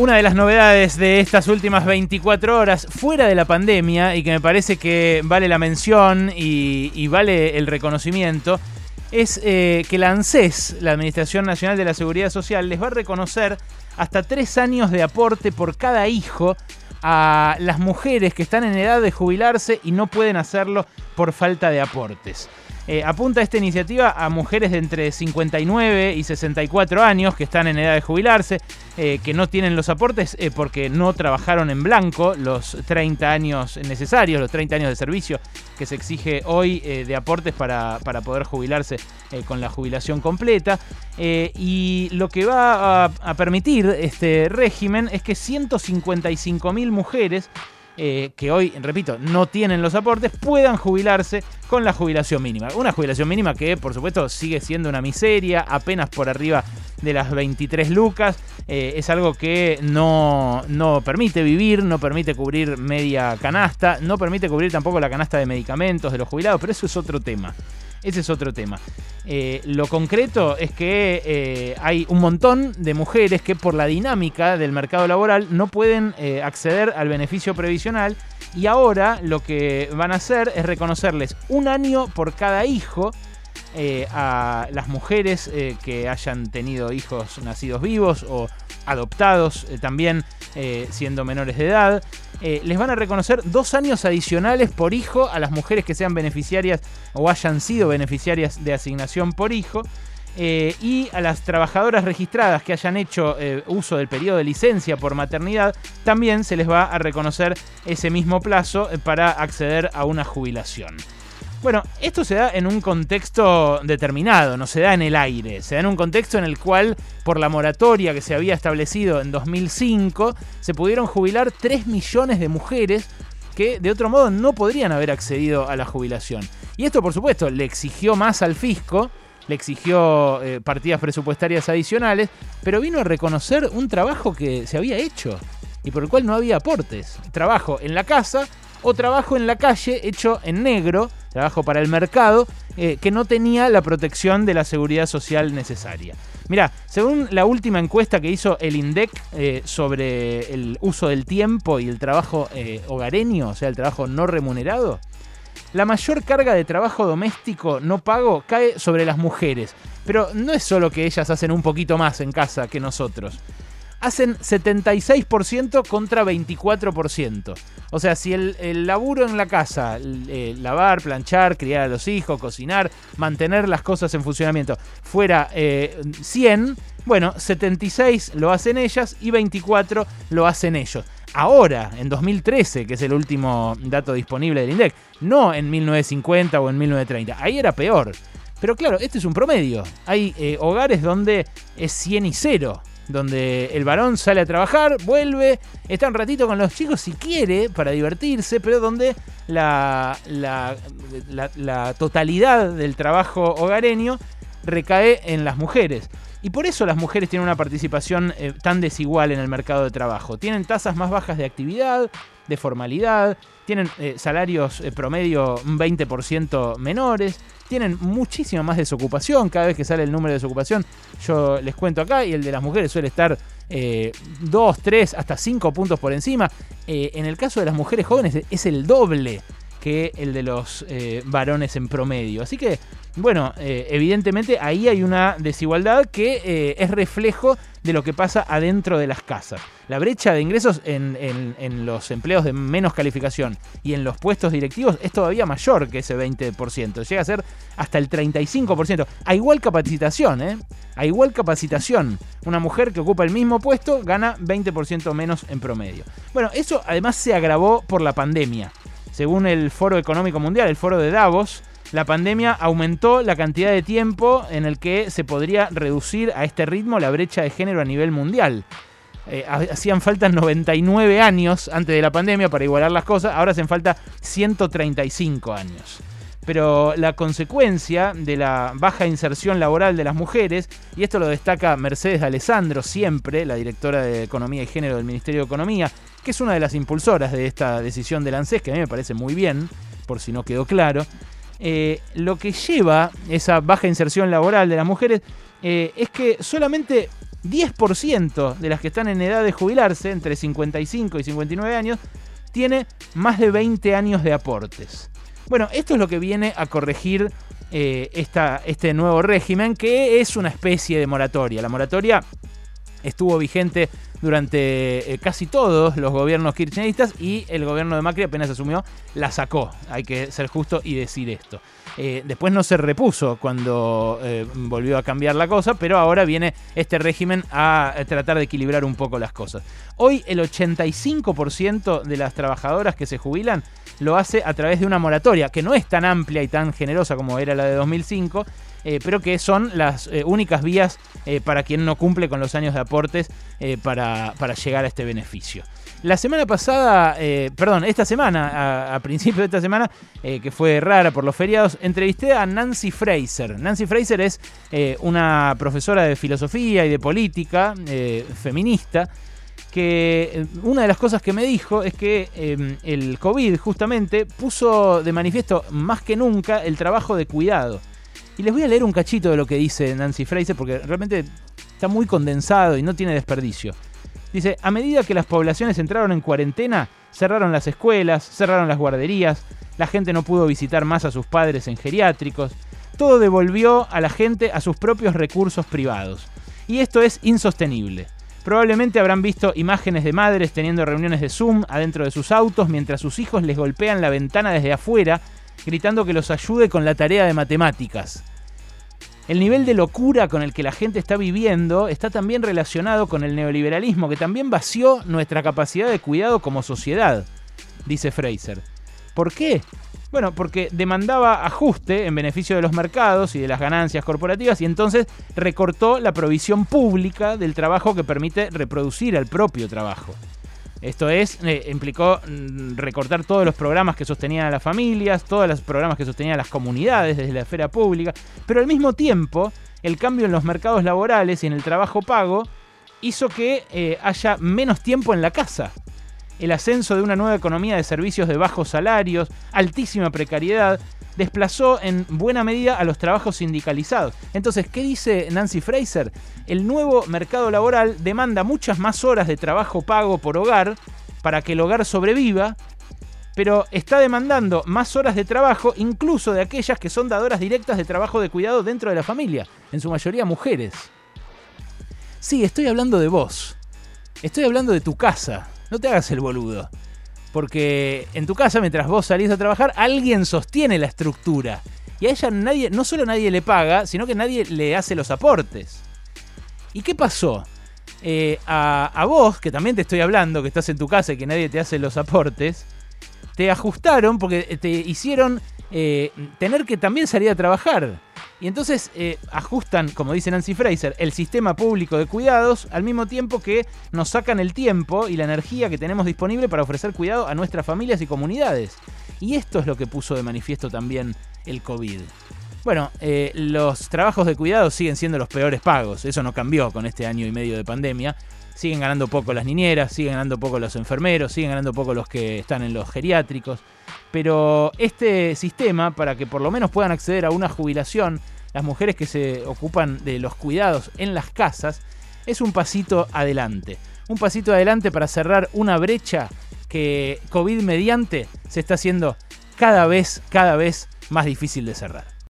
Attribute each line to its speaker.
Speaker 1: Una de las novedades de estas últimas 24 horas, fuera de la pandemia, y que me parece que vale la mención y, vale el reconocimiento, es eh, que la ANSES, la Administración Nacional de la Seguridad Social, les va a reconocer hasta tres años de aporte por cada hijo a las mujeres que están en edad de jubilarse y no pueden hacerlo por falta de aportes. Eh, apunta esta iniciativa a mujeres de entre 59 y 64 años que están en edad de jubilarse, eh, que no tienen los aportes eh, porque no trabajaron en blanco los 30 años necesarios, los 30 años de servicio que se exige hoy de aportes para, poder jubilarse con la jubilación completa. y lo que va a, a permitir este régimen es que 155.000 mujeres eh, que hoy, repito, no tienen los aportes, puedan jubilarse con la jubilación mínima. Una jubilación mínima que, por supuesto, sigue siendo una miseria, apenas por arriba de las 23 lucas. Eh, es algo que no, no permite vivir, no permite cubrir media canasta, no permite cubrir tampoco la canasta de medicamentos de los jubilados, pero eso es otro tema. Ese es otro tema. Eh, lo concreto es que eh, hay un montón de mujeres que por la dinámica del mercado laboral no pueden eh, acceder al beneficio previsional y ahora lo que van a hacer es reconocerles un año por cada hijo a las mujeres que hayan tenido hijos nacidos vivos o adoptados también siendo menores de edad. Eh, les van a reconocer dos años adicionales por hijo a las mujeres que sean beneficiarias o hayan sido beneficiarias de asignación por hijo. Eh, y a las trabajadoras registradas que hayan hecho eh, uso del periodo de licencia por maternidad, también se les va a reconocer ese mismo plazo para acceder a una jubilación. Bueno, esto se da en un contexto determinado, no se da en el aire, se da en un contexto en el cual, por la moratoria que se había establecido en 2005, se pudieron jubilar 3 millones de mujeres que de otro modo no podrían haber accedido a la jubilación. Y esto, por supuesto, le exigió más al fisco, le exigió eh, partidas presupuestarias adicionales, pero vino a reconocer un trabajo que se había hecho y por el cual no había aportes. Trabajo en la casa o trabajo en la calle hecho en negro, trabajo para el mercado, eh, que no tenía la protección de la seguridad social necesaria. Mirá, según la última encuesta que hizo el INDEC eh, sobre el uso del tiempo y el trabajo eh, hogareño, o sea, el trabajo no remunerado, la mayor carga de trabajo doméstico no pago cae sobre las mujeres. Pero no es solo que ellas hacen un poquito más en casa que nosotros hacen 76% contra 24%. O sea, si el, laburo en la casa, eh, lavar, planchar, criar a los hijos, cocinar, mantener las cosas en funcionamiento, fuera 100, eh, bueno, 76 lo hacen ellas y 24 lo hacen ellos. Ahora, en 2013, que es el último dato disponible del INDEC, no en 1950 o en 1930, ahí era peor. Pero claro, este es un promedio. Hay eh, hogares donde es 100 y 0 donde el varón sale a trabajar, vuelve, está un ratito con los chicos si quiere para divertirse, pero donde la, la, totalidad del trabajo hogareño recae en las mujeres. Y por eso las mujeres tienen una participación eh, tan desigual en el mercado de trabajo. Tienen tasas más bajas de actividad, de formalidad, tienen eh, salarios eh, promedio un 20% menores, tienen muchísima más desocupación. Cada vez que sale el número de desocupación, yo les cuento acá, y el de las mujeres suele estar 2, 3, hasta 5 puntos por encima. en el caso de las mujeres jóvenes es el doble que el de los varones en promedio. Así que bueno, eh, evidentemente ahí hay una desigualdad que eh, es reflejo de lo que pasa adentro de las casas. La brecha de ingresos en, los empleos de menos calificación y en los puestos directivos es todavía mayor que ese 20%. Llega a ser hasta el 35%. A igual capacitación, ¿eh? A igual capacitación. Una mujer que ocupa el mismo puesto gana 20% menos en promedio. Bueno, eso además se agravó por la pandemia. Según el Foro Económico Mundial, el Foro de Davos, la pandemia aumentó la cantidad de tiempo en el que se podría reducir a este ritmo la brecha de género a nivel mundial. Eh, hacían falta 99 años antes de la pandemia para igualar las cosas, ahora hacen falta 135 años. Pero la consecuencia de la baja inserción laboral de las mujeres, y esto lo destaca Mercedes Alessandro siempre, la directora de Economía y Género del Ministerio de Economía, que es una de las impulsoras de esta decisión del ANSES, que a mí me parece muy bien, por si no quedó claro, eh, lo que lleva esa baja inserción laboral de las mujeres eh, es que solamente 10% de las que están en edad de jubilarse, entre 55 y 59 años, tiene más de 20 años de aportes. Bueno, esto es lo que viene a corregir eh, este nuevo régimen, que es una especie de moratoria. La moratoria estuvo vigente durante eh, casi todos los gobiernos kirchneristas y el gobierno de Macri apenas asumió, la sacó. Hay que ser justo y decir esto. Eh, después no se repuso cuando eh, volvió a cambiar la cosa, pero ahora viene este régimen a tratar de equilibrar un poco las cosas. Hoy el 85% de las trabajadoras que se jubilan lo hace a través de una moratoria, que no es tan amplia y tan generosa como era la de 2005, eh, pero que son las eh, únicas vías eh, para quien no cumple con los años de aportes para, llegar a este beneficio. La semana pasada, perdón, esta semana, a, principio de esta semana, que fue rara por los feriados, entrevisté a Nancy Fraser. Nancy Fraser es una profesora de filosofía y de política, feminista, que una de las cosas que me dijo es que em, el COVID justamente puso de manifiesto más que nunca el trabajo de cuidado. Y les voy a leer un cachito de lo que dice Nancy Fraser porque realmente está muy condensado y no tiene desperdicio. Dice, a medida que las poblaciones entraron en cuarentena, cerraron las escuelas, cerraron las guarderías, la gente no pudo visitar más a sus padres en geriátricos, todo devolvió a la gente a sus propios recursos privados. Y esto es insostenible. Probablemente habrán visto imágenes de madres teniendo reuniones de Zoom adentro de sus autos mientras sus hijos les golpean la ventana desde afuera, gritando que los ayude con la tarea de matemáticas. El nivel de locura con el que la gente está viviendo está también relacionado con el neoliberalismo, que también vació nuestra capacidad de cuidado como sociedad, dice Fraser. ¿Por qué? Bueno, porque demandaba ajuste en beneficio de los mercados y de las ganancias corporativas y entonces recortó la provisión pública del trabajo que permite reproducir al propio trabajo. Esto es, eh, implicó mm, recortar todos los programas que sostenían a las familias, todos los programas que sostenían las comunidades desde la esfera pública, pero al mismo tiempo el cambio en los mercados laborales y en el trabajo pago hizo que eh, haya menos tiempo en la casa. El ascenso de una nueva economía de servicios de bajos salarios, altísima precariedad, desplazó en buena medida a los trabajos sindicalizados. Entonces, ¿qué dice Nancy Fraser? El nuevo mercado laboral demanda muchas más horas de trabajo pago por hogar para que el hogar sobreviva, pero está demandando más horas de trabajo incluso de aquellas que son dadoras directas de trabajo de cuidado dentro de la familia, en su mayoría mujeres. Sí, estoy hablando de vos. Estoy hablando de tu casa. No te hagas el boludo. Porque en tu casa, mientras vos salís a trabajar, alguien sostiene la estructura. Y a ella nadie, no solo nadie le paga, sino que nadie le hace los aportes. ¿Y qué pasó? Eh, a, vos, que también te estoy hablando, que estás en tu casa y que nadie te hace los aportes, te ajustaron porque te hicieron eh, tener que también salir a trabajar. Y entonces eh, ajustan, como dice Nancy Fraser, el sistema público de cuidados al mismo tiempo que nos sacan el tiempo y la energía que tenemos disponible para ofrecer cuidado a nuestras familias y comunidades. Y esto es lo que puso de manifiesto también el COVID. Bueno, eh, los trabajos de cuidado siguen siendo los peores pagos, eso no cambió con este año y medio de pandemia. Siguen ganando poco las niñeras, siguen ganando poco los enfermeros, siguen ganando poco los que están en los geriátricos. Pero este sistema, para que por lo menos puedan acceder a una jubilación, las mujeres que se ocupan de los cuidados en las casas, es un pasito adelante. Un pasito adelante para cerrar una brecha que COVID mediante se está haciendo cada vez, cada vez más difícil de cerrar.